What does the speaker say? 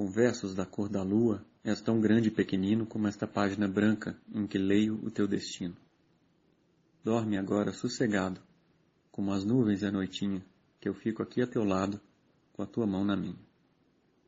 com versos da cor da lua, és tão grande e pequenino como esta página branca em que leio o teu destino. Dorme agora sossegado, como as nuvens à noitinha, que eu fico aqui a teu lado, com a tua mão na minha.